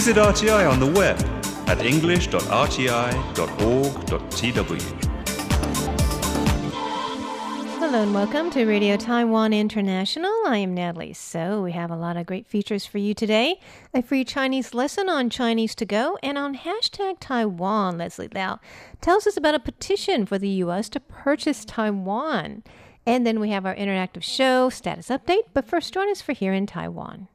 Visit RTI on the web at english.rti.org.tw. Hello and welcome to Radio Taiwan International. I am Natalie. So, we have a lot of great features for you today. A free Chinese lesson on Chinese to go and on hashtag Taiwan. Leslie Liao tells us about a petition for the U.S. to purchase Taiwan. And then we have our interactive show status update. But first, join us for Here in Taiwan.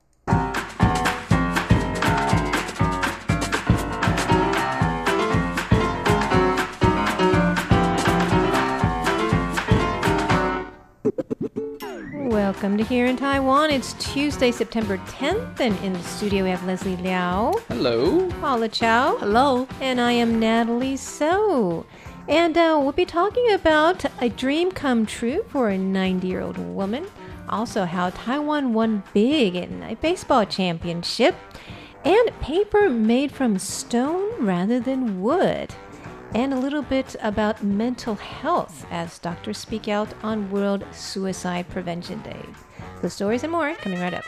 Welcome to Here in Taiwan. It's Tuesday, September 10th, and in the studio we have Leslie Liao, Hello. Paula Chow, Hello. and I am Natalie So. And uh, we'll be talking about a dream come true for a 90 year old woman. Also, how Taiwan won big in a baseball championship. And paper made from stone rather than wood. And a little bit about mental health as doctors speak out on World Suicide Prevention Day. The stories and more coming right up.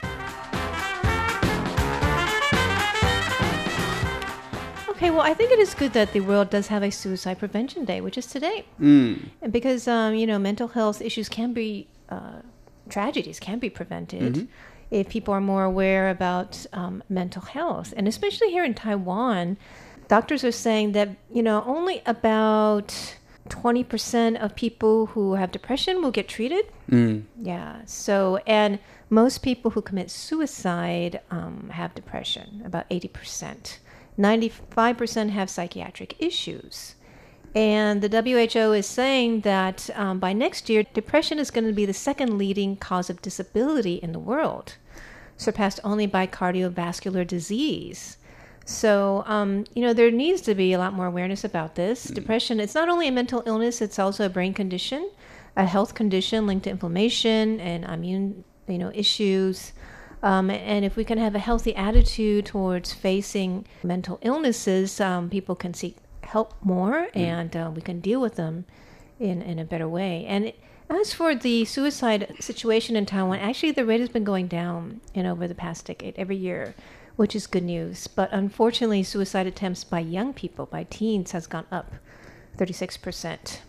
Okay, well, I think it is good that the world does have a Suicide Prevention Day, which is today. Mm. Because, um, you know, mental health issues can be, uh, tragedies can be prevented if people are more aware about um, mental health. And especially here in Taiwan, doctors are saying that, you know, only about 20% of people who have depression will get treated. Mm. Yeah. So, and most people who commit suicide um, have depression, about 80%. 95% have psychiatric issues. And the WHO is saying that um, by next year, depression is going to be the second leading cause of disability in the world, surpassed only by cardiovascular disease. So, um, you know, there needs to be a lot more awareness about this. Depression, it's not only a mental illness, it's also a brain condition, a health condition linked to inflammation and immune, you know, issues. Um, and if we can have a healthy attitude towards facing mental illnesses, um, people can seek help more and uh, we can deal with them in, in a better way. And as for the suicide situation in Taiwan, actually the rate has been going down in over the past decade every year, which is good news. But unfortunately, suicide attempts by young people, by teens, has gone up 36%.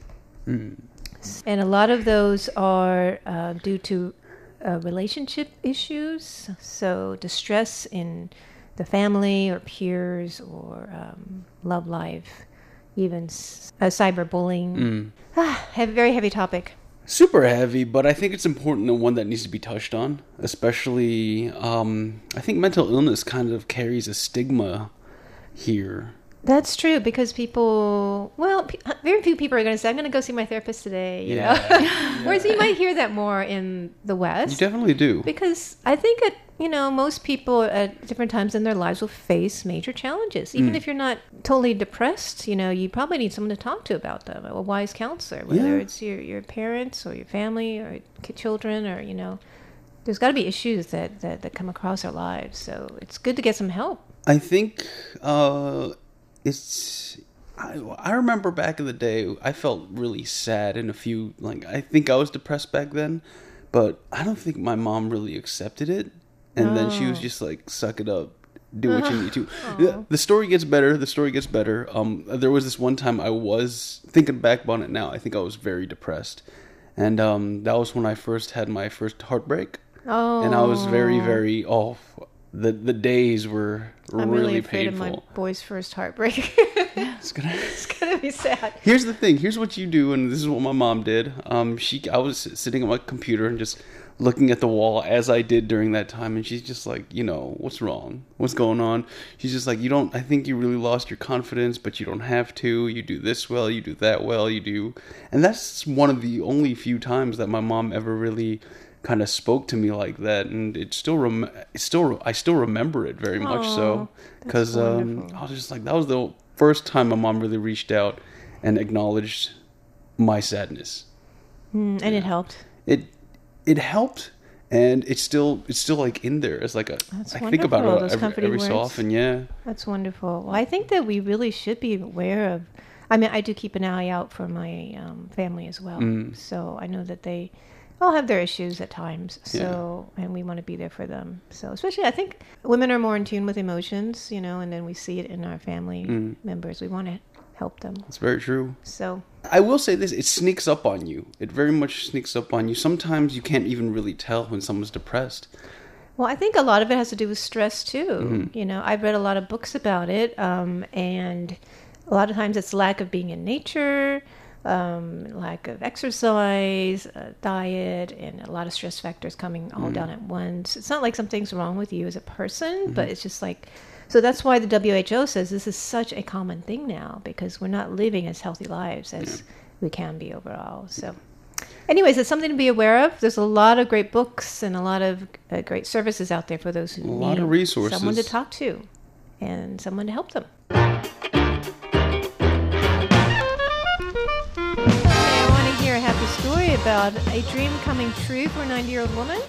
And a lot of those are uh, due to uh, relationship issues, so distress in the family or peers or um, love life, even s- uh, cyberbullying. Ah, heavy, very heavy topic. Super heavy, but I think it's important and one that needs to be touched on. Especially, um, I think mental illness kind of carries a stigma here. That's true because people, well, pe- very few people are going to say, "I'm going to go see my therapist today." You Yeah. know, whereas you might hear that more in the West. You definitely do. Because I think at you know most people at different times in their lives will face major challenges. Even if you're not totally depressed, you know you probably need someone to talk to about them. A wise counselor, whether Yeah. it's your your parents or your family or children or you know, there's got to be issues that, that that come across our lives. So it's good to get some help. I think uh, it's. I, I remember back in the day, I felt really sad in a few. Like, I think I was depressed back then, but I don't think my mom really accepted it. And then she was just like, suck it up. Do what you need to. The, the story gets better. The story gets better. Um, there was this one time I was thinking back on it now. I think I was very depressed, and um, that was when I first had my first heartbreak Oh, and I was very, very off. The the days were I'm really, really afraid painful. of my boy's first heartbreak. It's gonna. it's gonna be sad. Here's the thing. Here's what you do, and this is what my mom did. Um, she, I was sitting at my computer and just looking at the wall as I did during that time, and she's just like, you know, what's wrong? What's going on? She's just like, you don't. I think you really lost your confidence, but you don't have to. You do this well. You do that well. You do, and that's one of the only few times that my mom ever really kind of spoke to me like that, and it still rem- it's still I still remember it very much so because um. I was just like that was the first time my mom really reached out and acknowledged my sadness. Mm, and it helped. It it helped, and it's still it's still like in there. It's like a That's I think about wonderful, it those every, comforting every so often. Yeah, That's wonderful. Well, I think that we really should be aware of. I mean, I do keep an eye out for my um, family as well. Mm. So I know that they all have their issues at times. So, and we want to be there for them. So, especially, I think women are more in tune with emotions, you know, and then we see it in our family Mm. members. We want to help them. It's very true. So, I will say this: it sneaks up on you. It very much sneaks up on you. Sometimes you can't even really tell when someone's depressed. well, I think a lot of it has to do with stress too. You know, I've read a lot of books about it, um, and a lot of times it's lack of being in nature, um, lack of exercise, uh, diet, and a lot of stress factors coming all down at once. It's not like something's wrong with you as a person, but it's just like. So that's why the WHO says this is such a common thing now because we're not living as healthy lives as we can be overall. So. Anyways, it's something to be aware of. There's a lot of great books and a lot of uh, great services out there for those who A need lot of resources. someone to talk to and someone to help them. Okay, I want to hear a happy story about a dream coming true for a 90 year old woman.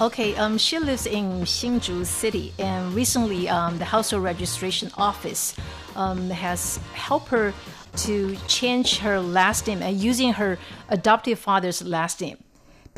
Okay, um, she lives in Hsinchu City, and recently um, the household registration office um, has helped her to change her last name and using her adoptive father's last name.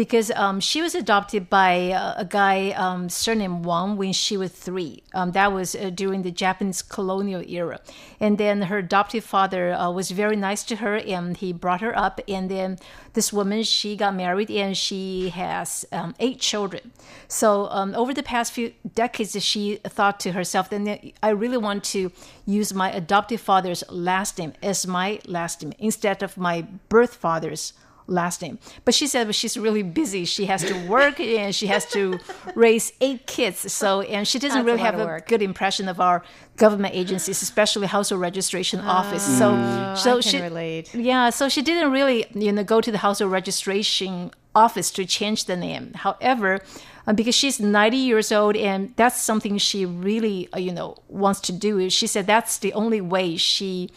Because um, she was adopted by uh, a guy um, surname Wang when she was three. Um, that was uh, during the Japanese colonial era. And then her adoptive father uh, was very nice to her and he brought her up. And then this woman, she got married and she has um, eight children. So um, over the past few decades, she thought to herself, then I really want to use my adoptive father's last name as my last name instead of my birth father's last name. But she said well, she's really busy. She has to work and she has to raise eight kids. So and she doesn't That's really lot have a work. good impression of our government agencies, especially household registration office. So so Oh, she relate. yeah, so she didn't really, you know, go to the household registration office to change the name. However, uh, because she's 90 years old and that's something she really, uh, you know, wants to do. She said that's the only way she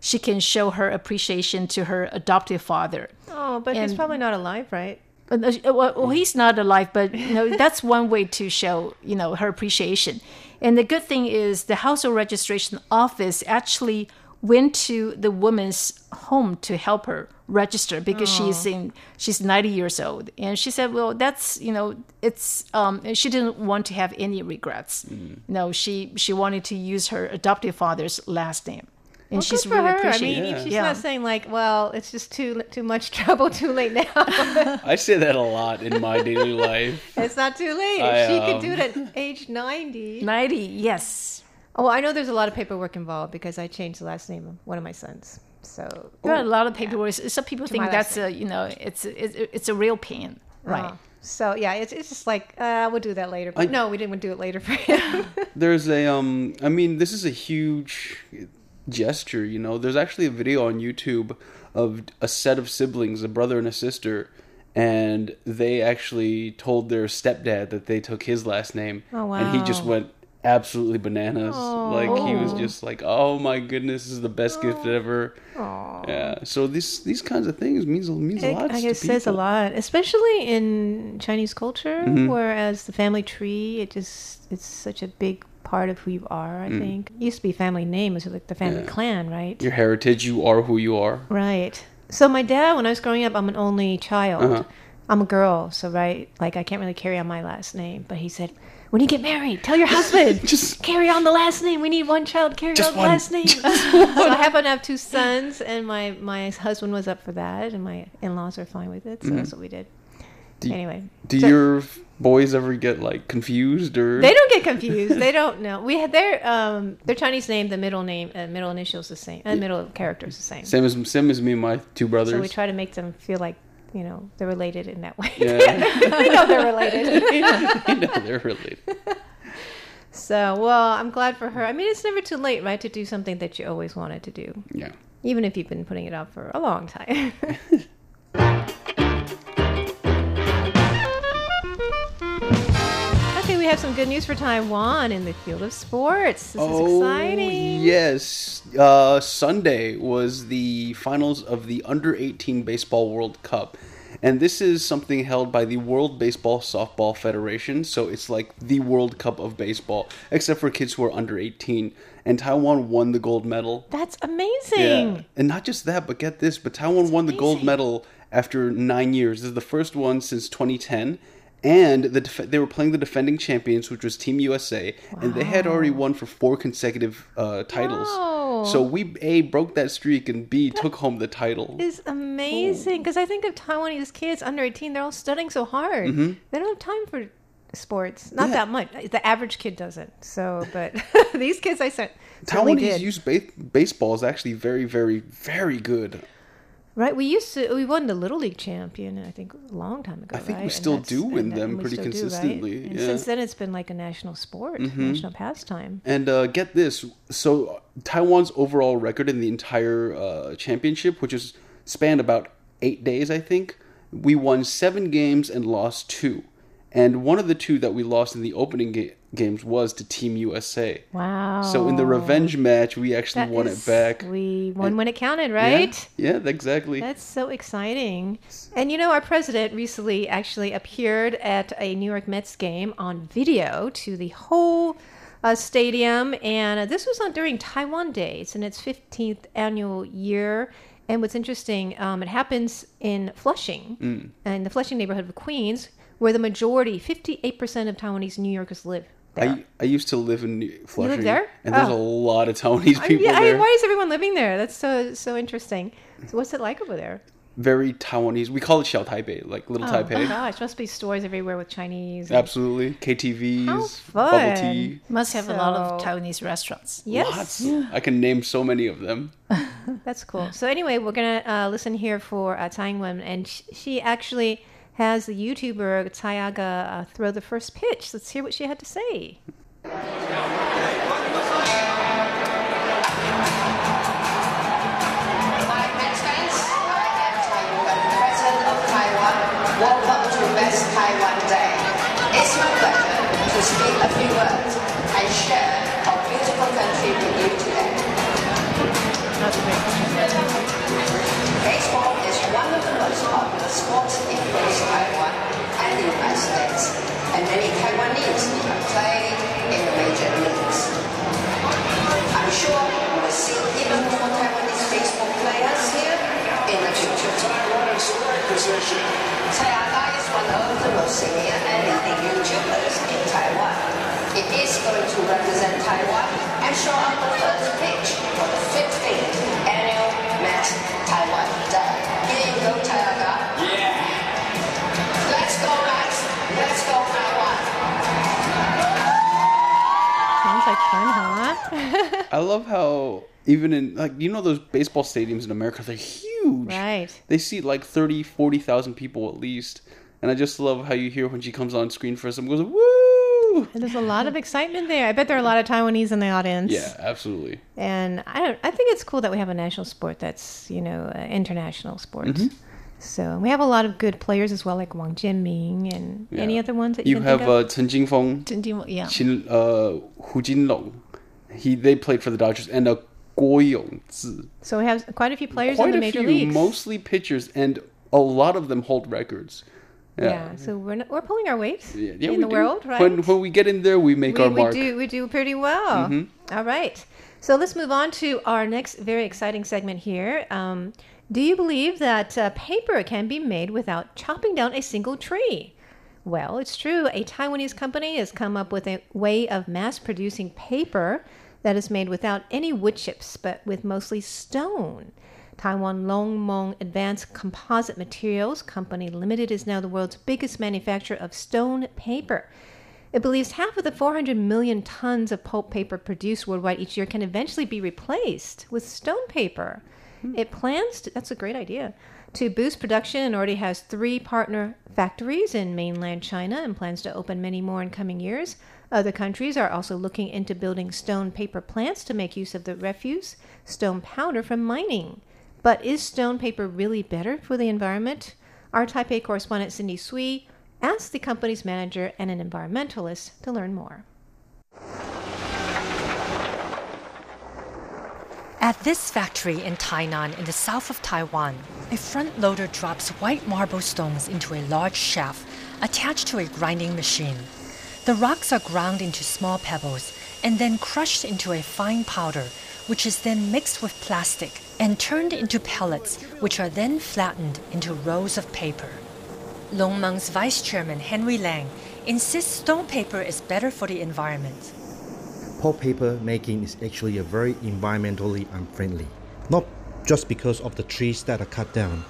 she can show her appreciation to her adoptive father. Oh, but he's probably not alive, right? Uh, Well, he's not alive, but you know that's one way to show you know her appreciation. And the good thing is the household registration office actually went to the woman's home to help her register because she's in she's 90 years old and she said well that's you know it's um she didn't want to have any regrets no she she wanted to use her adoptive father's last name and Well, she's good for really her. I mean, Yeah. she's Yeah. not saying like, well, it's just too too much trouble, too late now. I say that a lot in my daily life. it's not too late. I, If she could um, do it at age ninety. 90 yes Oh, well, I know there's a lot of paperwork involved because I changed the last name of one of my sons. So There are a lot of paperwork. Some people think that's last a you know it's it's it's a real pain, right? Oh. So yeah, it's, it's just like uh, we'll do that later. But I- no, we didn't do it later for him. There's a um I mean this is a huge gesture, you know. There's actually a video on YouTube of a set of siblings, a brother and a sister, and they actually told their stepdad that they took his last name. Oh, And he just went absolutely bananas. Like he was just like, "Oh my goodness, this is the best gift ever." Yeah. So these these kinds of things means means a lot. I guess says a lot, especially in Chinese culture, Mm-hmm. whereas the family tree, it just it's such a big part of who you are. I think it used to be family name, was like the family Mm. Yeah. clan, right? Your heritage, you are who you are. Right. So my dad, when I was growing up, I'm an only child. Uh-huh. I'm a girl, so right, like I can't really carry on my last name. But he said, when you get married, tell your husband Just- carry on the last name. We need one child carry on the last name. so I happen to have two sons, and my my husband was up for that, and my in-laws are fine with it. So that's what we did. Mm-hmm. Do- anyway, Do so- your boys ever get like confused or They don't get confused. they don't know. We had their um their Chinese name, the middle name, uh, middle initials the same, and middle character is the same. Same as same as me and my two brothers. So we try to make them feel like you know they're related in that way. Yeah. they know they're related. I know they're related. so well, I'm glad for her. I mean, it's never too late, right, to do something that you always wanted to do, Yeah. even if you've been putting it off for a long time. Have some good news for Taiwan in the field of sports. This is exciting. Oh, yes. Uh, Sunday was the finals of the Under 18 Baseball World Cup. And this is something held by the World Baseball Softball Federation. So it's like the World Cup of baseball, except for kids who are under 18. And Taiwan won the gold medal. That's amazing. And not just that, but get this, but Taiwan won the gold medal after nine years. This is the first one since 2010. And the def- they were playing the defending champions, which was Team USA, and they had already won for four consecutive uh, titles. Wow. So we a broke that streak, and b took home the title. is amazing because I think of Taiwanese kids under 18, they're all studying so hard. They don't have time for sports. Not Mm-hmm. Yeah. that much. The average kid doesn't. So, but these kids I sent Taiwanese did. use ba- baseball is actually very, very, very good. Right, we used to. We won the Little League champion, I think, a long time ago. I think we right? And still do win them we pretty still do, right? consistently, And yeah. Mm-hmm. since then, it's been like a national sport, national pastime. And uh, get this: so Taiwan's overall record in the entire uh, championship, which is spanned about eight days, I think, we won seven games and lost two. And one of the two that we lost in the opening ga- games was to Team USA. Wow! So in the revenge match, we actually That won is- it back. We won And- when it counted, right? Yeah, exactly. That's so exciting. And you know, our president recently actually appeared at a New York Mets game on video to the whole uh, stadium. And uh, this was on during Taiwan Day. It's in its 15th annual year. And what's interesting, um, it happens in Flushing, in the Flushing neighborhood of Queens, where the majority, 58% of Taiwanese New Yorkers live there. I, I used to live in New- Flushing, there? and there's Oh. a lot of Taiwanese I- people yeah, I- why is everyone living there? That's so so interesting. So what's it like over there? Very Taiwanese. We call it Xiao Taipei, like little Oh Taipei. gosh, must be stores everywhere with Chinese. and- Absolutely. KTVs, How bubble tea. Must have a lot of Taiwanese restaurants. Yes, Lots. I can name so many of them. that's cool. So anyway, we're gonna uh, listen here for uh, Tsai Ing-wen, and sh- she actually has the YouTuber Tsai A-Ga uh, throw the first pitch. Let's hear what she had to say. Hi, Mets fans. I am Tsai Ing-wen, President of Taiwan. Welcome to Best Taiwan Day. It's my pleasure to speak a few words and share our beautiful country with you today. Sports in both Taiwan and the United States, and many Taiwanese even play in the major leagues. I'm sure we will see even more Taiwanese baseball players here in the future. Tsai A-Ga is one of the most senior and leading YouTubers in Taiwan. It is going to represent Taiwan and show up the first pitch for the 15th huh? I love how even in like you know those baseball stadiums in America they're huge. right. They seat like 30, 40,000 people at least. And I just love how you hear when she comes on screen first and goes woo. And there's a lot of excitement there. I bet there are a lot of Taiwanese in the audience. Yeah, absolutely. And I don't. I think it's cool that we have a national sport that's you know uh, international sport. Mm-hmm. So we have a lot of good players as well, like Wang Jianming and any other ones that you, You can have think of. uh, Chen Jingfeng, Didn't you- Yeah. Qin, uh, Hu Jinlong. He they played for the Dodgers and uh, Guo Hongzhi. so we have quite a few players Quite in the a major few, leagues. mostly pitchers, and a lot of them hold records. yeah. So we're not, we're pulling our weight Yeah, yeah, in we the do. world, right? When when we get in there, we make we, our we mark. Mm-hmm. do we do pretty well. All right. So let's move on to our next very exciting segment here. Um, do you believe that uh, paper can be made without chopping down a single tree? Well, it's true. A Taiwanese company has come up with a way of mass producing paper that is made without any wood chips, but with mostly stone. Taiwan Longmeng Advanced Composite Materials Company Limited is now the world's biggest manufacturer of stone paper. It believes half of the 400 million tons of pulp paper produced worldwide each year can eventually be replaced with stone paper. It plans to, that's a great idea, to boost production and already has three partner factories in mainland China and plans to open many more in coming years. Other countries are also looking into building stone paper plants to make use of the refuse, stone powder from mining. But is stone paper really better for the environment? Our Taipei correspondent Cindy Sui asked the company's manager and an environmentalist to learn more. At this factory in Tainan, in the south of Taiwan, a front loader drops white marble stones into a large shaft attached to a grinding machine. The rocks are ground into small pebbles, and then crushed into a fine powder, which is then mixed with plastic and turned into pellets, which are then flattened into rolls of paper. Longmeng's vice chairman Henry Lang insists stone paper is better for the environment. Pulp paper making is actually a very environmentally unfriendly. Not just because of the trees that are cut down,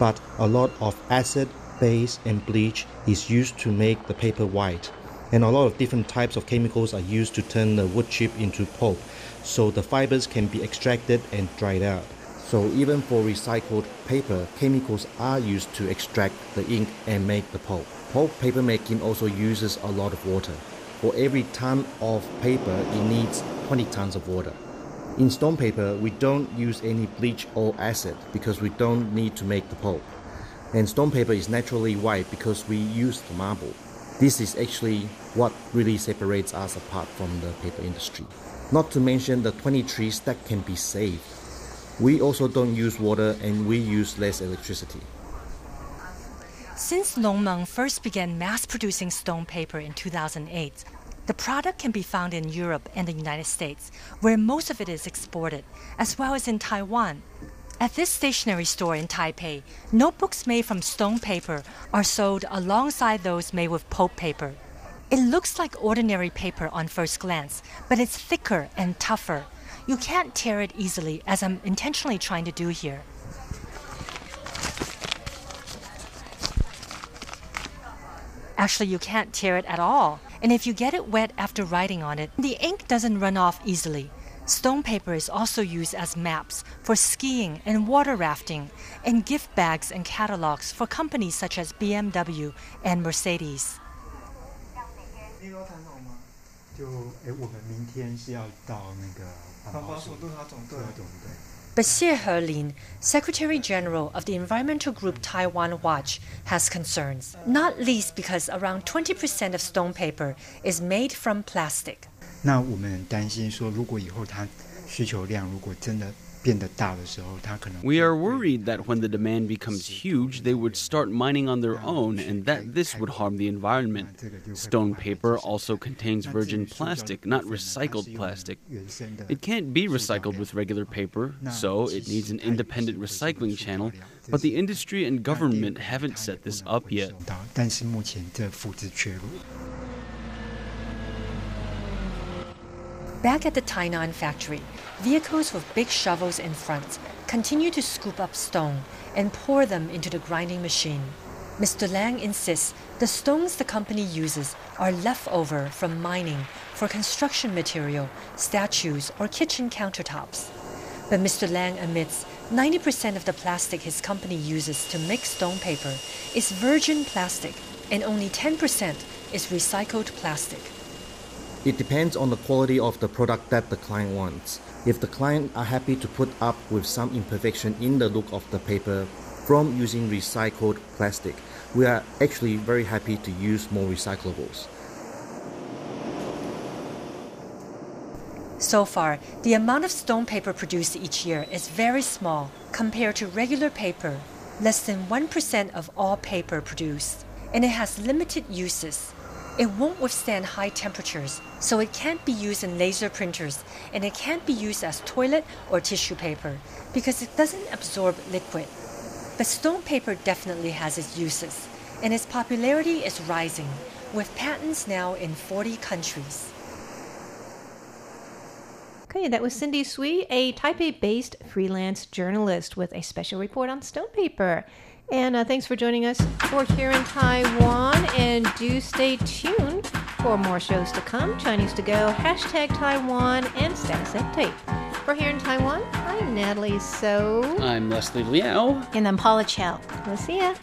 but a lot of acid, base, and bleach is used to make the paper white. And a lot of different types of chemicals are used to turn the wood chip into pulp, so the fibers can be extracted and dried out. So even for recycled paper, chemicals are used to extract the ink and make the pulp. Pulp paper making also uses a lot of water. For every ton of paper, it needs 20 tons of water. In stone paper, we don't use any bleach or acid because we don't need to make the pulp. And stone paper is naturally white because we use the marble. This is actually what really separates us apart from the paper industry. Not to mention the 20 trees that can be saved. We also don't use water and we use less electricity. Since Longmeng first began mass producing stone paper in 2008, the product can be found in Europe and the United States, where most of it is exported, as well as in Taiwan. At this stationery store in Taipei, notebooks made from stone paper are sold alongside those made with pulp paper. It looks like ordinary paper on first glance, but it's thicker and tougher. You can't tear it easily, as I'm intentionally trying to do here. Actually, you can't tear it at all. And if you get it wet after writing on it, the ink doesn't run off easily. Stone paper is also used as maps for skiing and water rafting, and gift bags and catalogs for companies such as BMW and Mercedes. 那个谈好吗？就哎，我们明天是要到那个环保署督察总队。对 对。 Bashir Herlin, Secretary General of the environmental group Taiwan Watch, has concerns, not least because around 20% of stone paper is made from plastic. 那我们很担心说，如果以后它需求量如果真的 we are worried that when the demand becomes huge, they would start mining on their own and that this would harm the environment. Stone paper also contains virgin plastic, not recycled plastic. It can't be recycled with regular paper, so it needs an independent recycling channel, but the industry and government haven't set this up yet. Back at the Tainan factory, vehicles with big shovels in front continue to scoop up stone and pour them into the grinding machine. Mr. Lang insists the stones the company uses are leftover from mining for construction material, statues, or kitchen countertops. But Mr. Lang admits 90% of the plastic his company uses to make stone paper is virgin plastic, and only 10% is recycled plastic. It depends on the quality of the product that the client wants. If the client are happy to put up with some imperfection in the look of the paper from using recycled plastic, we are actually very happy to use more recyclables. So far, the amount of stone paper produced each year is very small compared to regular paper, less than 1% of all paper produced, and it has limited uses. It won't withstand high temperatures, so it can't be used in laser printers, and it can't be used as toilet or tissue paper because it doesn't absorb liquid. But stone paper definitely has its uses, and its popularity is rising, with patents now in 40 countries. Okay, that was Cindy Sui, a Taipei based freelance journalist with a special report on stone paper. And uh, thanks for joining us for here in Taiwan. And do stay tuned for more shows to come Chinese to go, hashtag Taiwan, and status update. For here in Taiwan, I'm Natalie So. I'm Leslie Liao. And I'm Paula Chow. We'll see ya.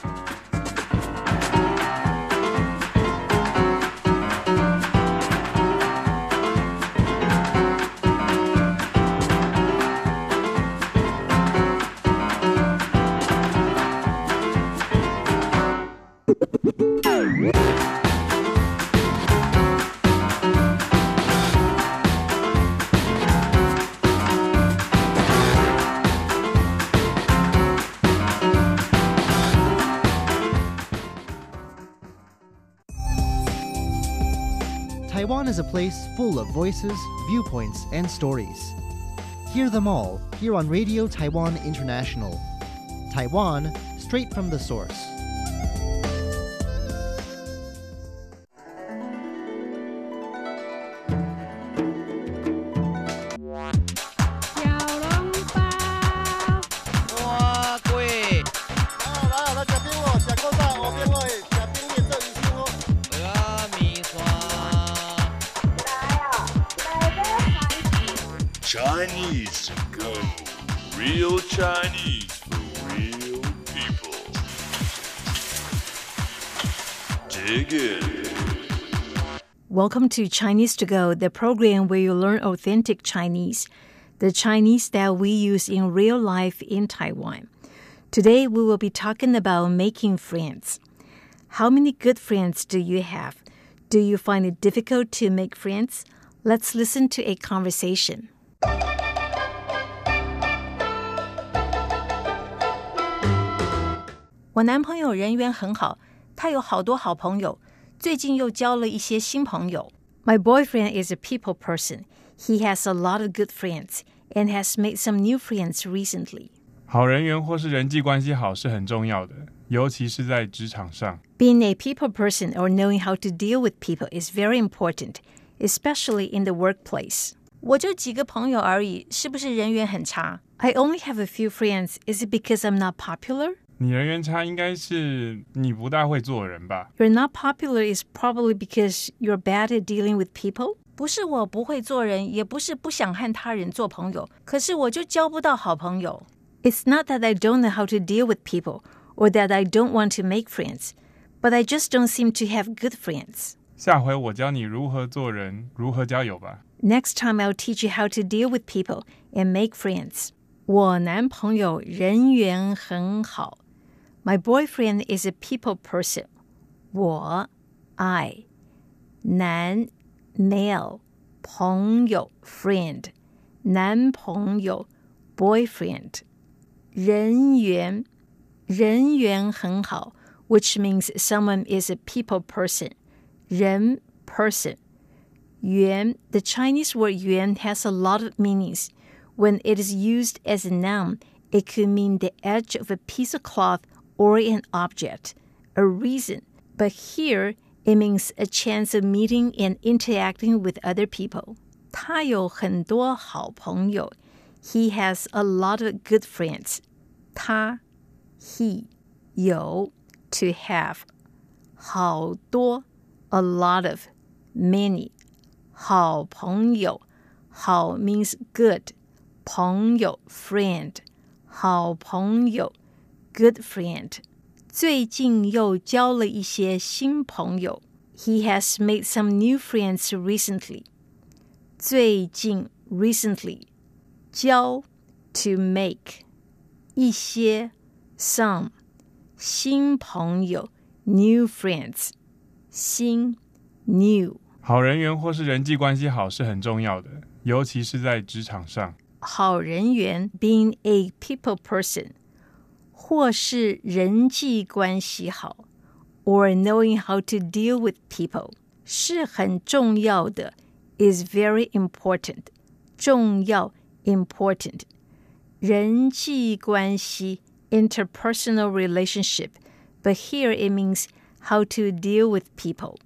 Is a place full of voices, viewpoints, and stories. Hear them all here on Radio Taiwan International. Taiwan, straight from the source. Chinese to go. Real Chinese for real people. Dig in. Welcome to Chinese to Go, the program where you learn authentic Chinese, the Chinese that we use in real life in Taiwan. Today we will be talking about making friends. How many good friends do you have? Do you find it difficult to make friends? Let's listen to a conversation. 我男朋友人缘很好，他有好多好朋友，最近又交了一些新朋友。My boyfriend is a people person. He has a lot of good friends and has made some new friends recently. 好人缘或是人际关系好是很重要的，尤其是在职场上。 Being a people person or knowing how to deal with people is very important, especially in the workplace. 我就几个朋友而已，是不是人缘很差？I only have a few friends. Is it because I'm not popular? 你人缘差应该是你不大会做人吧？ You're not popular is probably because you're bad at dealing with people. 不是我不会做人，也不是不想和他人做朋友，可是我就交不到好朋友。It's not that I don't know how to deal with people or that I don't want to make friends, but I just don't seem to have good friends. 下回我教你如何做人，如何交友吧。 Next time I'll teach you how to deal with people and make friends. 我男朋友人缘很好。 My boyfriend is a people person. 我 I 男 male 朋友 friend 男朋友 boyfriend 人缘人缘很好 which means someone is a people person 人 person yuan the Chinese word yuan has a lot of meanings when it is used as a noun it could mean the edge of a piece of cloth or an object, a reason. But here, it means a chance of meeting and interacting with other people. 他有很多好朋友. He has a lot of good friends. 他 he 有 to have 好多 a lot of many 好朋友好 means good 朋友 friend 好朋友 good friend. 最近又交了一些新朋友。He has made some new friends recently. 最近 recently 交 to make 一些 some 新朋友 new friends 新 new 好人缘或是人际关系好是很重要的，尤其是在职场上。好人缘 being a people person 或是人际关系好，or knowing how to deal with people 是很重要的，is very important，重要 important，人际关系 interpersonal relationship，but here it means how to deal with people，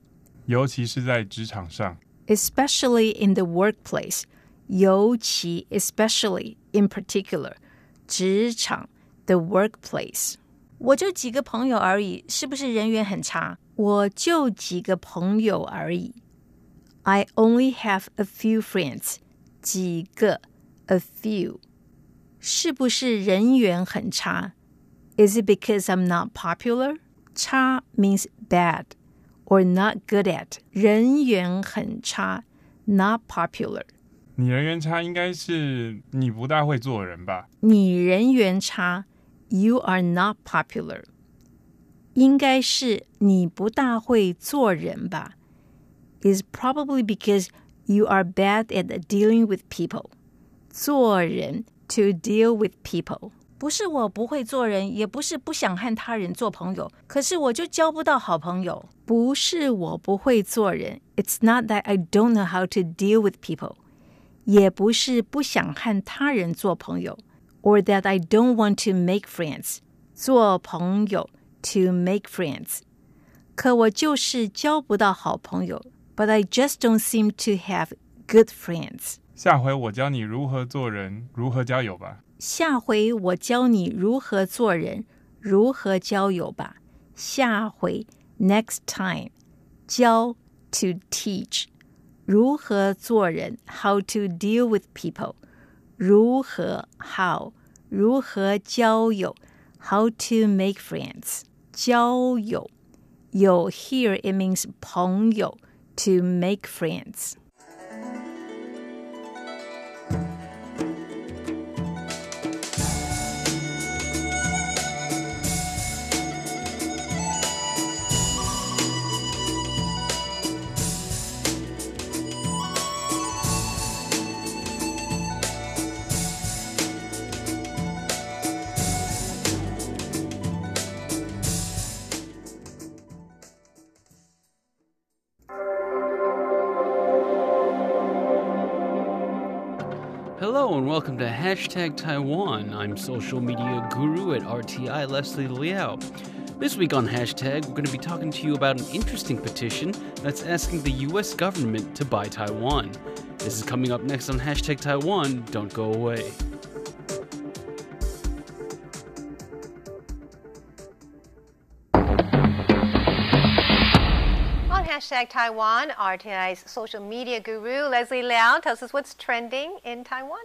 尤其是在职场上。 especially in the workplace，尤其 especially in particular，职场。 the workplace。我就几个朋友而已，是不是人缘很差？我就几个朋友而已。I only have a few friends，几个 a few，是不是人缘很差？Is it because I'm not popular？差 means bad or not good at，人缘很差，not popular。你人缘差应该是你不大会做人吧？你人缘差。 You are not popular，应该是你不大会做人吧？Is probably because you are bad at dealing with people。做人 to deal with people。 不是我不会做人，也不是不想和他人做朋友，可是我就交不到好朋友。不是我不会做人，It's not that I don't know how to deal with people，也不是不想和他人做朋友 ，or that I don't want to make friends，做朋友 to make friends。可我就是交不到好朋友，but I just don't seem to have good friends。下回我教你如何做人，如何交友吧。下回我教你如何做人，如何交友吧。下回 next time 教 to teach 如何做人 how to deal with people 如何 how 如何交友 how to make friends 交友友 here it means 朋友 to make friends. And welcome to Hashtag Taiwan. I'm social media guru at RTI Leslie Liao. This week on Hashtag, we're going to be talking to you about an interesting petition that's asking the US government to buy Taiwan. This is coming up next on Hashtag Taiwan. Don't go away. On hashtag Taiwan, RTI's social media guru Leslie Liao tells us what's trending in Taiwan.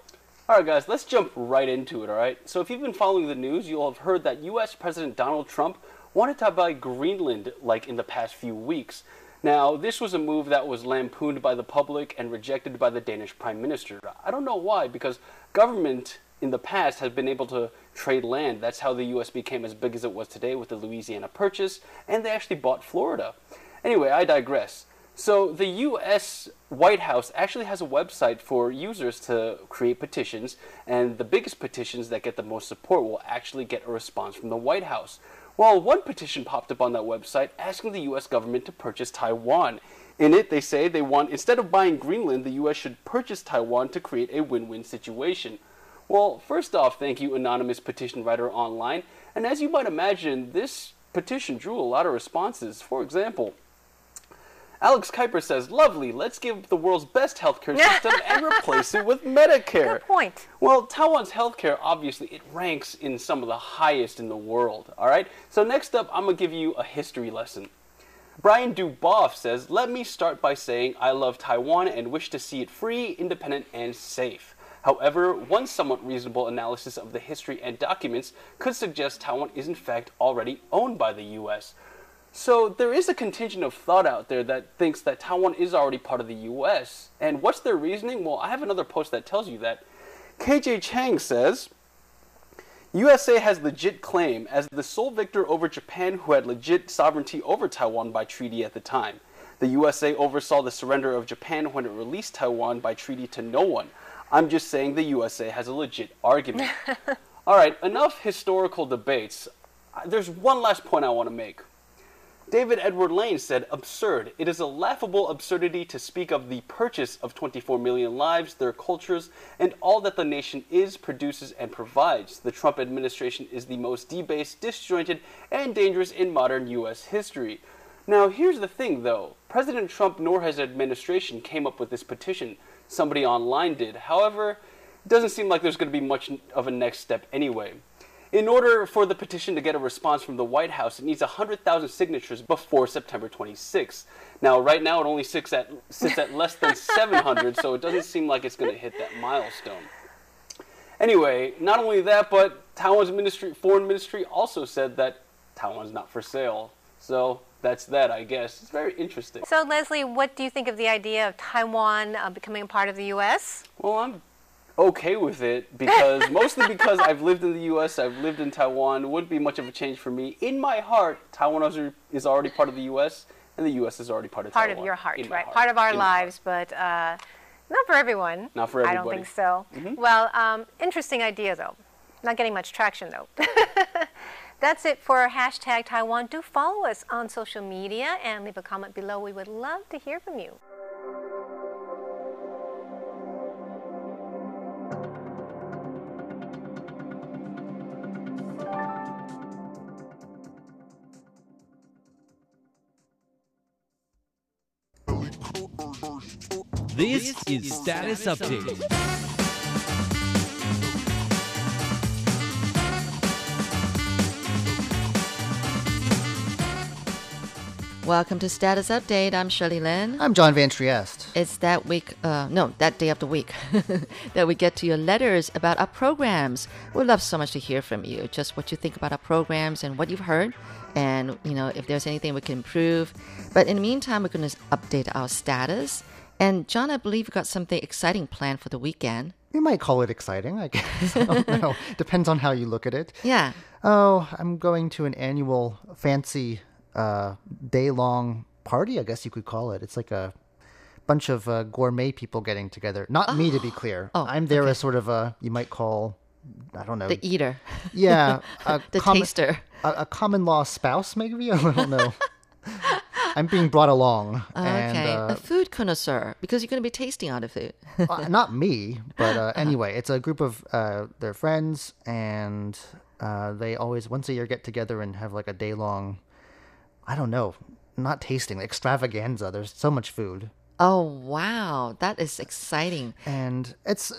All right, guys, let's jump right into it, all right? So, if you've been following the news, you'll have heard that US President Donald Trump wanted to buy Greenland like in the past few weeks. Now, this was a move that was lampooned by the public and rejected by the Danish Prime Minister. I don't know why, because government in the past has been able to trade land. That's how the US became as big as it was today with the Louisiana Purchase, and they actually bought Florida. Anyway, I digress. So, the US White House actually has a website for users to create petitions, and the biggest petitions that get the most support will actually get a response from the White House. Well, one petition popped up on that website asking the US government to purchase Taiwan. In it, they say they want, instead of buying Greenland, the US should purchase Taiwan to create a win win situation. Well, first off, thank you, anonymous petition writer online. And as you might imagine, this petition drew a lot of responses. For example, Alex Kuiper says, Lovely, let's give the world's best healthcare system and replace it with Medicare. Good point. Well, Taiwan's healthcare, obviously, it ranks in some of the highest in the world, all right? So, next up, I'm going to give you a history lesson. Brian Duboff says, Let me start by saying I love Taiwan and wish to see it free, independent, and safe. However, one somewhat reasonable analysis of the history and documents could suggest Taiwan is in fact already owned by the US. So there is a contingent of thought out there that thinks that Taiwan is already part of the US. And what's their reasoning? Well, I have another post that tells you that. KJ Chang says, USA has legit claim as the sole victor over Japan who had legit sovereignty over Taiwan by treaty at the time. The USA oversaw the surrender of Japan when it released Taiwan by treaty to no one. I'm just saying the USA has a legit argument. All right, enough historical debates. There's one last point I want to make. David Edward Lane said, Absurd. It is a laughable absurdity to speak of the purchase of 24 million lives, their cultures, and all that the nation is, produces, and provides. The Trump administration is the most debased, disjointed, and dangerous in modern U.S. history. Now, here's the thing, though President Trump nor his administration came up with this petition. Somebody online did. However, it doesn't seem like there's going to be much of a next step anyway. In order for the petition to get a response from the White House, it needs 100,000 signatures before September 26th. Now, right now, it only sits at, sits at less than 700, so it doesn't seem like it's going to hit that milestone. Anyway, not only that, but Taiwan's ministry, foreign ministry also said that Taiwan's not for sale. So that's that, I guess. It's very interesting. So, Leslie, what do you think of the idea of Taiwan uh, becoming a part of the U.S.? Well, I'm okay with it because mostly because I've lived in the U.S., I've lived in Taiwan. Wouldn't be much of a change for me. In my heart, Taiwan is- is already part of the U.S. and the U.S. is already part of Taiwan. Part Taiwan. of your heart, right? heart. Part of our In lives, but uh, not for everyone. Not for everyone. I don't think so. Mhm. Well, um, interesting idea, though. Not getting much traction though. That's it for hashtag Taiwan. Do follow us on social media and leave a comment below. We would love to hear from you. This is Status Update. Welcome to Status Update. I'm Shirley Lin. I'm John Van Trieste. It's that week, uh, no, that day of the week, that we get to your letters about our programs. We love so much to hear from you, just what you think about our programs and what you've heard, and you know if there's anything we can improve. But in the meantime, we're going to update our status. And John, I believe you got something exciting planned for the weekend. You might call it exciting, I guess. I don't know. Depends on how you look at it. Yeah. Oh, I'm going to an annual fancy uh, day long party, I guess you could call it. It's like a bunch of uh, gourmet people getting together. Not me, to be clear. Oh, I'm there as sort of a, you might call, I don't know. The eater. Yeah. A The taster. A, a common law spouse, maybe? I don't know. I'm being brought along. And, okay, uh, a food connoisseur because you're going to be tasting all the food. uh, not me, but uh, anyway, it's a group of uh, their friends, and uh, they always once a year get together and have like a day long. I don't know, not tasting extravaganza. There's so much food, Oh wow, that is exciting. and it's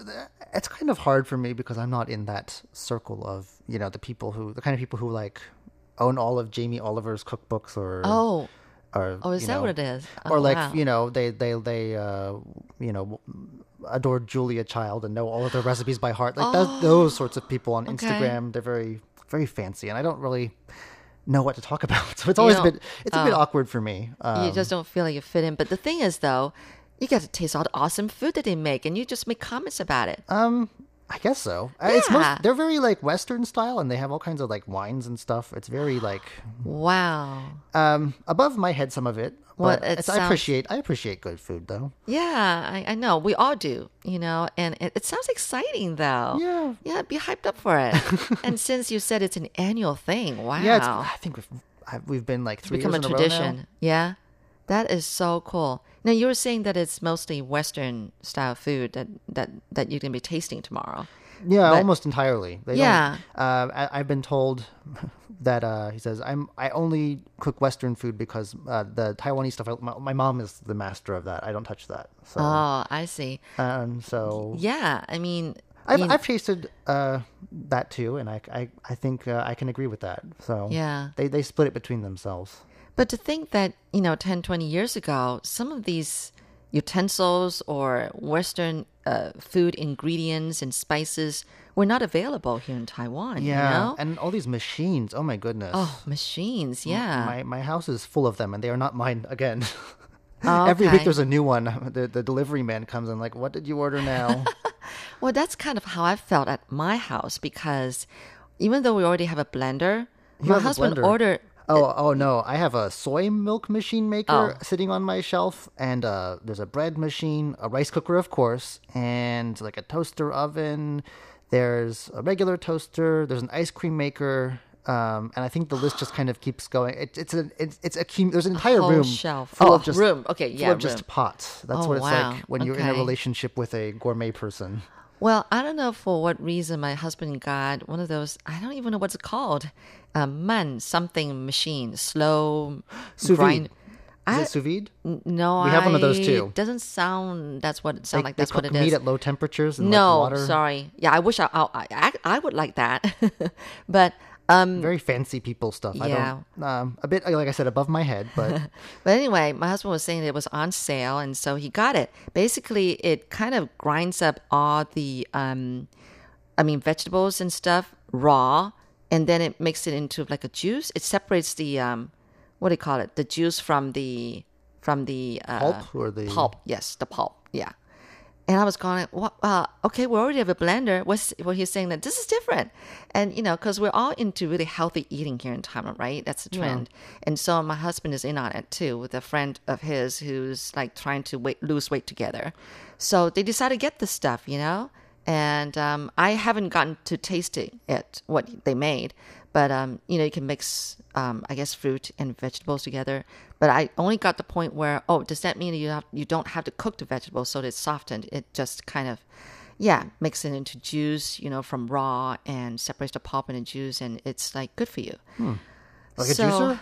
it's kind of hard for me because I'm not in that circle of you know the people who the kind of people who like own all of Jamie Oliver's cookbooks or Oh. Or Oh, is that know, what it is? or Oh, like wow. you know they they they uh you know adore Julia Child and know all of their recipes by heart like those, those sorts of people on Oh, okay. Instagram they're very very fancy and I don't really know what to talk about so it's You always a bit it's a bit oh. awkward for me um, you just don't feel like you fit in. But the thing is, though, you get to taste all the awesome food that they make, and you just make comments about it. um I guess so Uh, it's most, they're very like Western style and they have all kinds of like wines and stuff it's very like Wow. um above my head some of it Well, but it it's, I appreciate I appreciate good food though Yeah, I, I know. We all do, you know, and it, it sounds exciting, though. Yeah. Yeah, be hyped up for it. and since you said it's an annual thing, wow. yeah it's, I think we've we've been like It's three become a years in row now. tradition. Yeah. That is so cool. Now you were saying that it's mostly Western style food that, that, that you're gonna be tasting tomorrow. Yeah, But- almost entirely. They Yeah. Uh, I, I've been told that uh, he says I'm I only cook Western food because uh, the Taiwanese stuff. I, my, my mom is the master of that. I don't touch that. So, Oh, I see. um, so Yeah, I mean, I've you- I've tasted uh, that too, and I I, I think uh, I can agree with that. So Yeah. they they split it between themselves. But to think that, you know, 10, 20 years ago, some of these utensils or Western uh, food ingredients and spices were not available here in Taiwan, Yeah, you know? and all these machines. Oh my goodness. Oh, machines, yeah. My my house is full of them, and they are not mine again. Oh, Every week there's a new one. The the delivery man comes in like, "What did you order now?" Well, that's kind of how I felt at my house because even though we already have a blender, You my husband blender. ordered. Oh, oh no! I have a soy milk machine maker Oh. sitting on my shelf, and uh, there's a bread machine, a rice cooker, of course, and like a toaster oven. There's a regular toaster. There's an ice cream maker, um, and I think the list just kind of keeps going. It, it's a it's, it's a there's an entire room shelf. full Oh, of just room. Okay, full yeah, of just pots. That's Oh, what it's wow. like when you're in a relationship with a gourmet person. Well, I don't know for what reason my husband got one of those. I don't even know what's it called. Uh, man something machine, slow Sous vide. Is I- it sous vide? No, We have one of those I- too. Doesn't sound. That's what it sounds like. That's what it is. meat at low temperatures and, like, no, sorry. Yeah, I wish I, I, I, I would like that, but um, Very fancy people stuff. I Yeah. don't. Um, a bit like I said, above my head, but But anyway, my husband was saying that it was on sale, and so he got it. Basically, it kind of grinds up all the, um, I mean, vegetables and stuff raw, and then it makes it into like a juice. It separates the, um, what do you call it? The juice from the, from the uh, Pulp or the- pulp? Yes, the pulp. Yeah. And I was going, well, uh, okay, we already have a blender. What's what he's saying that this is different, and you know, because we're all into really healthy eating here in Taiwan, right? That's the Yeah. trend. And so my husband is in on it too, with a friend of his who's like trying to weight, lose weight together. So they decided to get this stuff, you know, and um, I haven't gotten to tasting it what they made, but um, you know you can mix um, I guess fruit and vegetables together. But I only got the point where oh, does that mean you have you don't have to cook the vegetables so that it's softened? It just kind of yeah mix it into juice, you know, from raw and separates the pulp and the juice, and it's like good for you. Hmm. Like a juicer,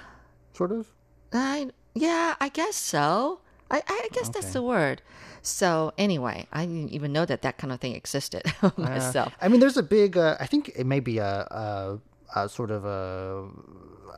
sort of. I yeah, I guess so. I, I guess that's the word. So anyway, I didn't even know that that kind of thing existed Uh, myself. I mean, there's a big. Uh, I think it may be a, a, a sort of a.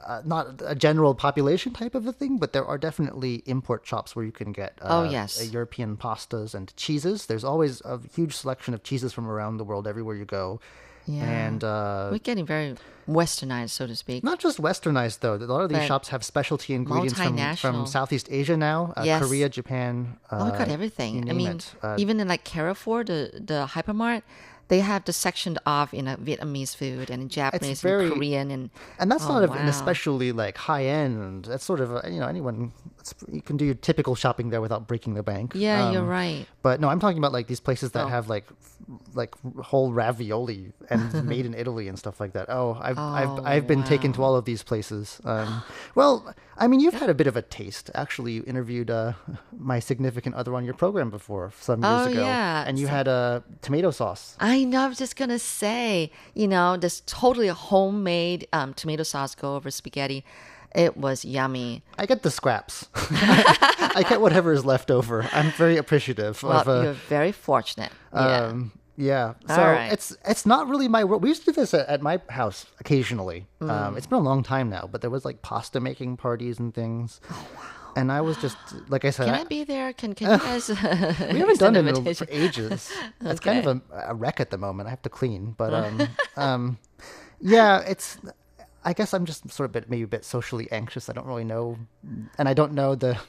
Uh, not a general population type of a thing, but there are definitely import shops where you can get uh, Oh, yes. uh, European pastas and cheeses. There's always a huge selection of cheeses from around the world everywhere you go. Yeah. And uh, We're getting very westernized, so to speak. not just westernized though. A lot of these But shops have specialty ingredients from, from. Southeast Asia now, uh, Yes. Korea, Japan. Uh, oh, we got everything. I mean. Uh, even in like Carrefour, the the hypermart, they have the section off in a Vietnamese food and in Japanese very- and Korean and and that's oh, not an especially like high end. That's sort of a, you know anyone you can do your typical shopping there without breaking the bank. Yeah, you're Um, right. But no, I'm talking about like these places that Oh. have like like whole ravioli and made in Italy and stuff like that. Oh, I've I've Oh, I've been taken to all of these places. Um, well, I mean, you've had a bit of a taste. Actually, you interviewed uh, my significant other on your program before some years Oh, ago, yeah. and you So- had a tomato sauce. I know. I was just gonna say, you know, this totally homemade um, tomato sauce go over spaghetti. It was yummy. I get the scraps. I get whatever is left over. I'm very appreciative Well, of. Uh, you're very fortunate. Yeah. Um, yeah. All So right. it's it's not really my world. We used to do this at, at my house occasionally. Um, Mm. it's been a long time now, but there was like pasta making parties and things. Oh wow. And I was just like I said, Can I, I be there? Can Can you guys? we haven't done it in for ages. It's kind of Okay. a, a wreck at the moment. I have to clean, but um, um, yeah, it's. I guess I'm just sort of bit, maybe a bit socially anxious. I don't really know, and I don't know the.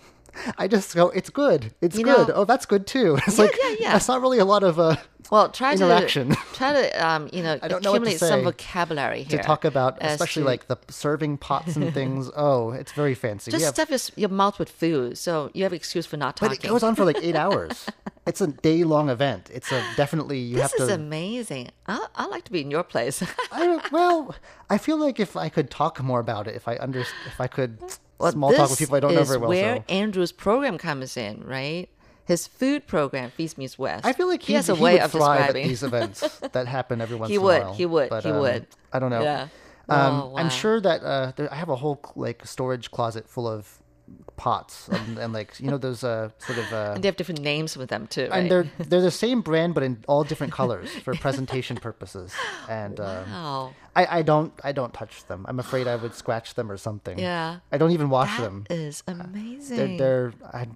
I just go, it's good, it's You good. know- oh, that's good too. It's Yeah, like yeah, yeah. that's not really a lot of uh, Well, try interaction. to try to um, you know I don't know to accumulate some say vocabulary to talk about, especially to- like the serving pots and things. Oh, it's very fancy. just have- stuff your, your mouth with food, so you have excuse for not talking. but it goes on for like eight hours. It's a day long event. It's a definitely you this have is amazing. I I like to be in your place. I well, I feel like if I could talk more about it, if I under, if I could Well, small talk with people I don't know is very well. Where so. Andrew's program comes in, right? His food program, Feast Meets West. I feel like he, he, has a he way would of describing at these events that happen every once He in would, a while. he would, But, he um, would. I don't know. Yeah. Um, Oh, I'm sure that uh, there, I have a whole like storage closet full of pots and, and like you know those uh, sort of uh, And they have different names with them too, right? and they're they're the same brand but in all different colors for presentation purposes. And um, I, I don't I don't touch them. I'm afraid I would scratch them or something. Yeah. I don't even wash That them. is amazing. They're, they're I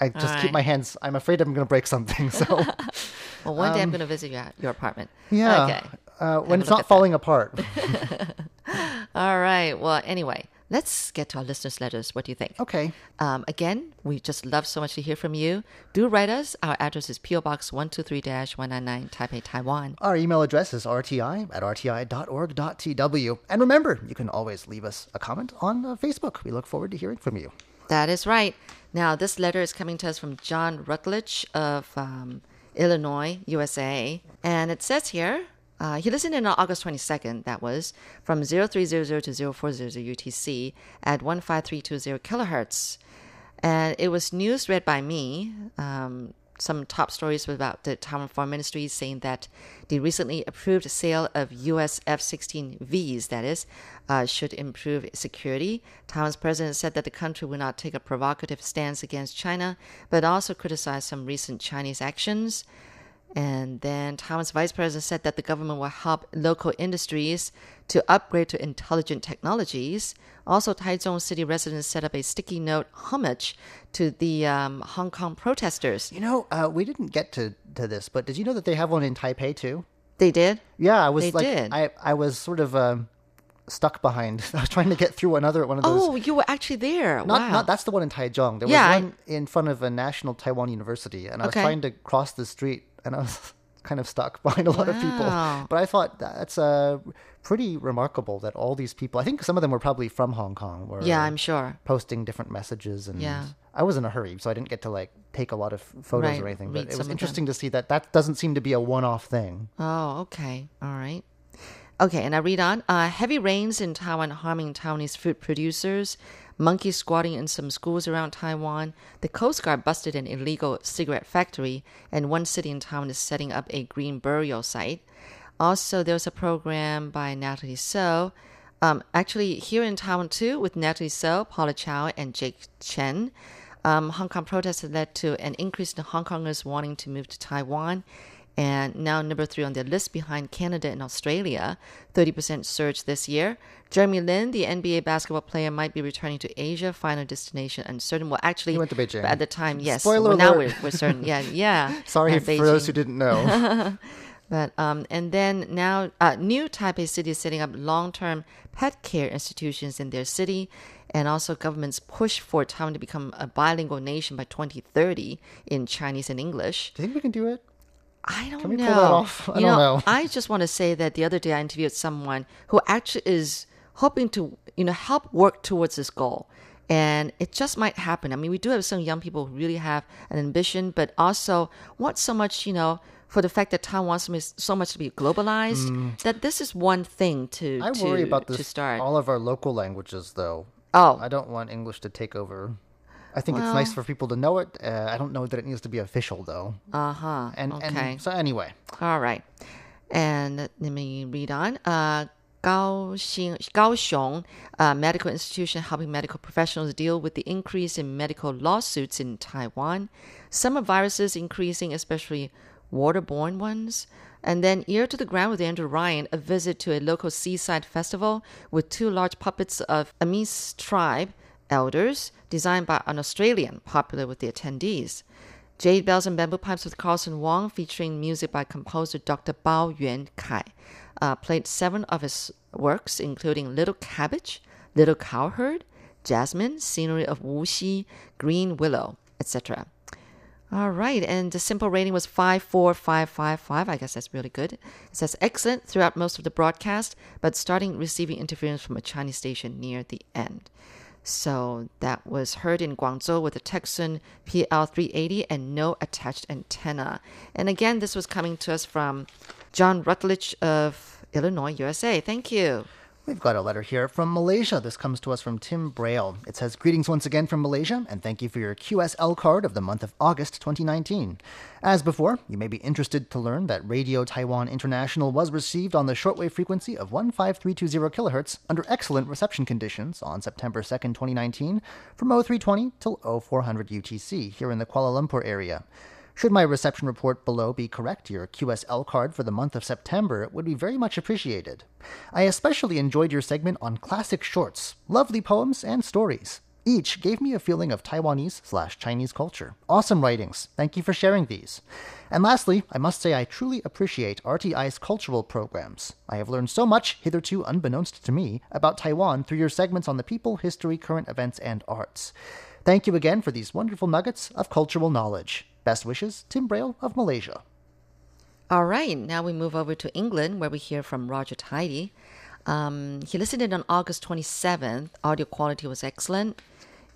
I just All keep my hands. I'm afraid I'm going to break something. So well, one day I'm um, going to visit you at your apartment. yeah. Okay. Uh, when it's not at that. falling apart. All right. Well, anyway, let's get to our listeners' letters. What do you think? Okay. Um, again, we just love so much to hear from you. Do write us. Our address is PO Box 123 199 Taipei, Taiwan. Our email address is rti at rti.org.tw. And remember, you can always leave us a comment on uh, Facebook. We look forward to hearing from you. That is right. Now, this letter is coming to us from John Rutledge of um, Illinois, USA. And it says here, uh, he listened in on August 22nd, that was, from 0300 to 0400 UTC at 15320 kilohertz. And it was news read by me. Um, some top stories about the Taiwan Foreign Ministry saying that the recently approved sale of U.S. F-16Vs, that is, uh, should improve security. Taiwan's president said that the country will not take a provocative stance against China, but also criticized some recent Chinese actions. And then Taiwan's vice president said that the government will help local industries to upgrade to intelligent technologies. Also, Taichung city residents set up a sticky note homage to the um, Hong Kong protesters. You know, uh, we didn't get to, to this, but did you know that they have one in Taipei too? They did? Yeah, I was They like, did. I I was sort of um, stuck behind. I was trying to get through another one of those. Oh, you were actually there. Not, wow. not that's the one in Taichung. There Yeah, was one in front of a national Taiwan university, and I was trying to cross the street, and I was kind of stuck behind a lot of people. But I thought that's uh, pretty remarkable that all these people, I think some of them were probably from Hong Kong, were Yeah, I'm sure. posting different messages. And Yeah. I was in a hurry, so I didn't get to like take a lot of photos Right, or anything. But it was interesting to see that that doesn't seem to be a one off thing. Oh, okay. All right. Okay, and I read on. Uh, heavy rains in Taiwan harming Taiwanese food producers. Monkeys squatting in some schools around Taiwan. The Coast Guard busted an illegal cigarette factory, and one city in Taiwan is setting up a green burial site. Also, there was a program by Natalie So. Um, actually, here in Taiwan too, with Natalie So, Paula Chow, and Jake Chen. Um, Hong Kong protests led to an increase in Hong Kongers wanting to move to Taiwan. And now number three on their list behind Canada and Australia, 30% surge this year. Jeremy Lin, the NBA basketball player, might be returning to Asia. Final destination uncertain. Well, actually, He went to Beijing. At the time, yes. Spoiler well, now alert. we're, we're certain. Yeah, yeah. Sorry for those who didn't know. But um, and then now, uh, new Taipei City is setting up long-term pet care institutions in their city, and also government's push for Taiwan to become a bilingual nation by 2030 in Chinese and English. Do you think we can do it? I don't Can we know. pull that off? I you don't know, know. I just want to say that the other day I interviewed someone who actually is hoping to, you know, help work towards this goal. And it just might happen. I mean, we do have some young people who really have an ambition, but also want so much, you know, for the fact that Taiwan wants so much- so much to be globalized, Mm. that this is one thing to, I to, worry about to this. start. All of our local languages, though. Oh. I don't want English to take over. I think Well- it's nice for people to know it. Uh, I don't know that it needs to be official, though. Uh huh. And, okay. and so anyway, All right. And let me read on. Uh, Kaohsiung, Kaohsiung uh, Medical Institution helping medical professionals deal with the increase in medical lawsuits in Taiwan. Summer viruses increasing, especially waterborne ones. And then Ear to the Ground with Andrew Ryan, a visit to a local seaside festival with two large puppets of Amis tribe elders designed by an Australian, popular with the attendees. Jade Bells and Bamboo Pipes with Carlson Wong, featuring music by composer Dr. Bao Yuan Kai, uh, played seven of his works, including Little Cabbage, Little Cowherd, Jasmine, Scenery of Wuxi, Green Willow, etc. All right, and the SINPO rating was 54555. I guess that's really good. It says excellent throughout most of the broadcast, but starting receiving interference from a Chinese station near the end. So that was heard in Guangzhou with a Tecsun PL380 and no attached antenna. And again, this was coming to us from John Rutledge of Illinois, USA. Thank you. We've got a letter here from Malaysia. This comes to us from Tim Braille. It says, Greetings once again from Malaysia, and thank you for your QSL card of the month of August 2019. As before, you may be interested to learn that Radio Taiwan International was received on the shortwave frequency of 15320 kHz under excellent reception conditions on September 2nd, 2019, from 0320 till 0400 UTC here in the Kuala Lumpur area. Should my reception report below be correct, your QSL card for the month of September would be very much appreciated. I especially enjoyed your segment on classic shorts, lovely poems, and stories. Each gave me a feeling of Taiwanese slash Chinese culture. Awesome writings. Thank you for sharing these. And lastly, I must say I truly appreciate RTI's cultural programs. I have learned so much, hitherto unbeknownst to me, about Taiwan through your segments on the people, history, current events, and arts. Thank you again for these wonderful nuggets of cultural knowledge. Best wishes, Tim Braille of Malaysia. All right, now we move over to England where we hear from Roger Tidy. Um, he listened in on August 27th. Audio quality was excellent.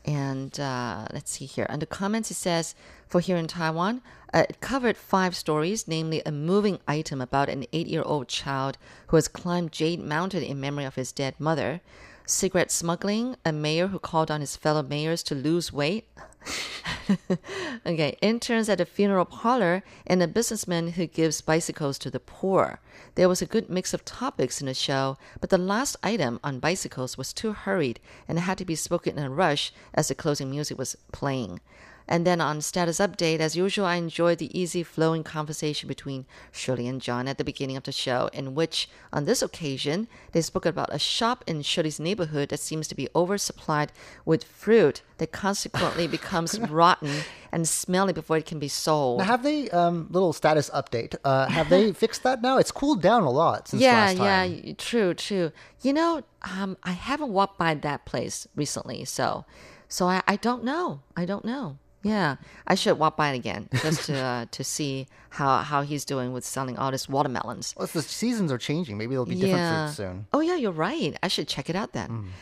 And uh, let's see here. Under comments, it says for here in Taiwan, uh, it covered five stories, namely a moving item about an eight year old child who has climbed Jade Mountain in memory of his dead mother, cigarette smuggling, a mayor who called on his fellow mayors to lose weight. okay, interns at a funeral parlor, and a businessman who gives bicycles to the poor. There was a good mix of topics in the show, but the last item on bicycles was too hurried and had to be spoken in a rush as the closing music was playing. And then on status update, as usual, I enjoyed the easy flowing conversation between Shirley and John at the beginning of the show, in which, on this occasion, they spoke about a shop in Shirley's neighborhood that seems to be oversupplied with fruit that consequently becomes rotten and smelly before it can be sold. Now, have they, um, little status update, uh, have they fixed that now? It's cooled down a lot since yeah, last time. yeah, y- true, true. You know, um, I haven't walked by that place recently, so, so I, I don't know. I don't know. Yeah, I should walk by it again just to uh, to see how how he's doing with selling all these watermelons. Well, if the seasons are changing, maybe it'll be different fruits soon. Oh yeah, you're right. I should check it out then.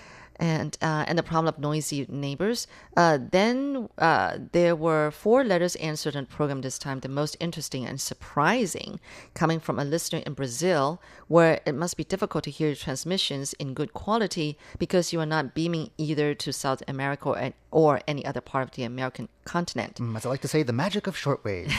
And uh, and the problem of noisy neighbors. Uh, then uh, there were four letters answered on the program this time. The most interesting and surprising coming from a listener in Brazil, where it must be difficult to hear your transmissions in good quality because you are not beaming either to South America or, or any other part of the American continent. Mm, As I like to say, the magic of shortwave.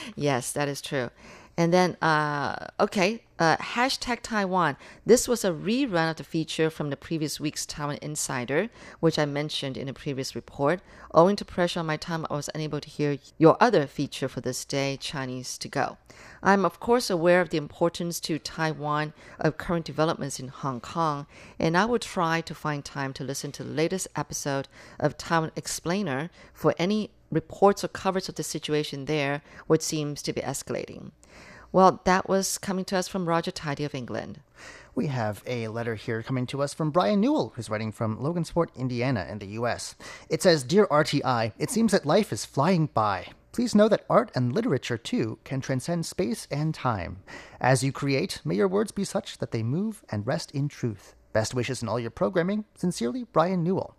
yes, that is true. And then, uh, okay, uh, hashtag Taiwan. This was a rerun of the feature from the previous week's Taiwan Insider, which I mentioned in a previous report. Owing to pressure on my time, I was unable to hear your other feature for this day, Chinese to Go. I'm, of course, aware of the importance to Taiwan of current developments in Hong Kong, and I will try to find time to listen to the latest episode of Taiwan Explainer for any reports or coverage of the situation there, which seems to be escalating. Well, that was coming to us from Roger Tidy of England. We have a letter here coming to us from Brian Newell, who's writing from Logansport, Indiana, in the U.S. It says, Dear RTI, it seems that life is flying by. Please know that art and literature, too, can transcend space and time. As you create, may your words be such that they move and rest in truth. Best wishes in all your programming. Sincerely, Brian Newell.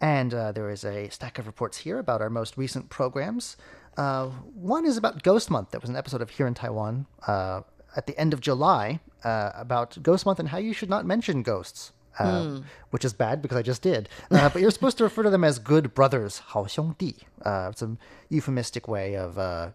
And uh, there is a stack of reports here about our most recent programs. Uh, one is about Ghost Month. There was an episode of Here in Taiwan uh, at the end of July uh, about Ghost Month and how you should not mention ghosts. Uh, Hmm. Which is bad because I just did. Uh, but you're supposed to refer to them as good brothers, 好兄弟. Uh, it's a euphemistic way of uh,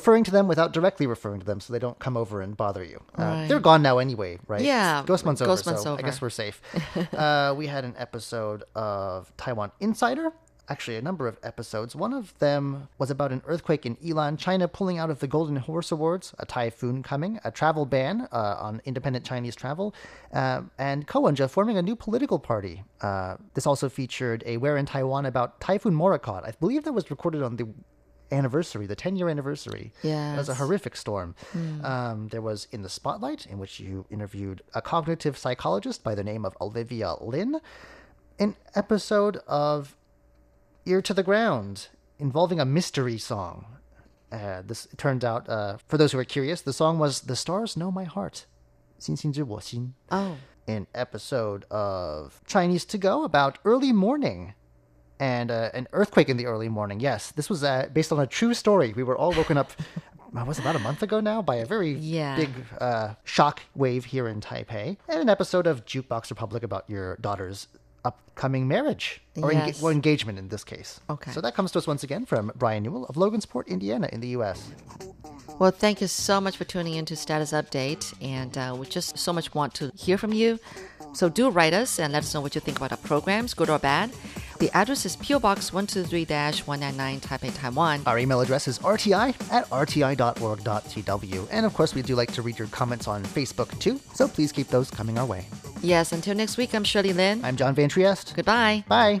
referring to them without directly referring to them so they don't come over and bother you. Uh, Right. They're gone now anyway, right? Yeah, Ghost Month's Ghost over, Month's so over. I guess we're safe. uh, we had an episode of Taiwan Insider. Actually, a number of episodes. One of them was about an earthquake in Ilan, China pulling out of the Golden Horse Awards, a typhoon coming, a travel ban uh, on independent Chinese travel, uh, and Ko Wen-je forming a new political party. Uh, this also featured a Where in Taiwan about Typhoon Morakot. I believe that was recorded on the anniversary, the 10 year anniversary. It was a Yes. horrific storm. Mm. Um, there was In the Spotlight, in which you interviewed a cognitive psychologist by the name of Olivia Lin. An episode of Ear to the Ground involving a mystery song. Uh, this it turned out, uh, for those who are curious, the song was The Stars Know My Heart. 星星知我心. Oh. An episode of Chinese to Go about early morning and uh, an earthquake in the early morning. Yes, this was uh, based on a true story. We were all woken up, uh, was about a month ago now, by a very Yeah. big uh, shock wave here in Taipei. And an episode of Jukebox Republic about your daughter's upcoming marriage or, enga- or engagement in this case. Okay. So that comes to us once again from Brian Newell of Logansport, Indiana, in the U.S. Well, thank you so much for tuning in to Status Update, and uh, we just so much want to hear from you. So do write us and let us know what you think about our programs, good or bad. The address is PO Box 123-199 Taipei, Taiwan. Our email address is rti at rti.org.tw. And of course, we do like to read your comments on Facebook too, so please keep those coming our way. Yes, until next week, I'm Shirley Lin. I'm John Van Trieste. Goodbye. Bye.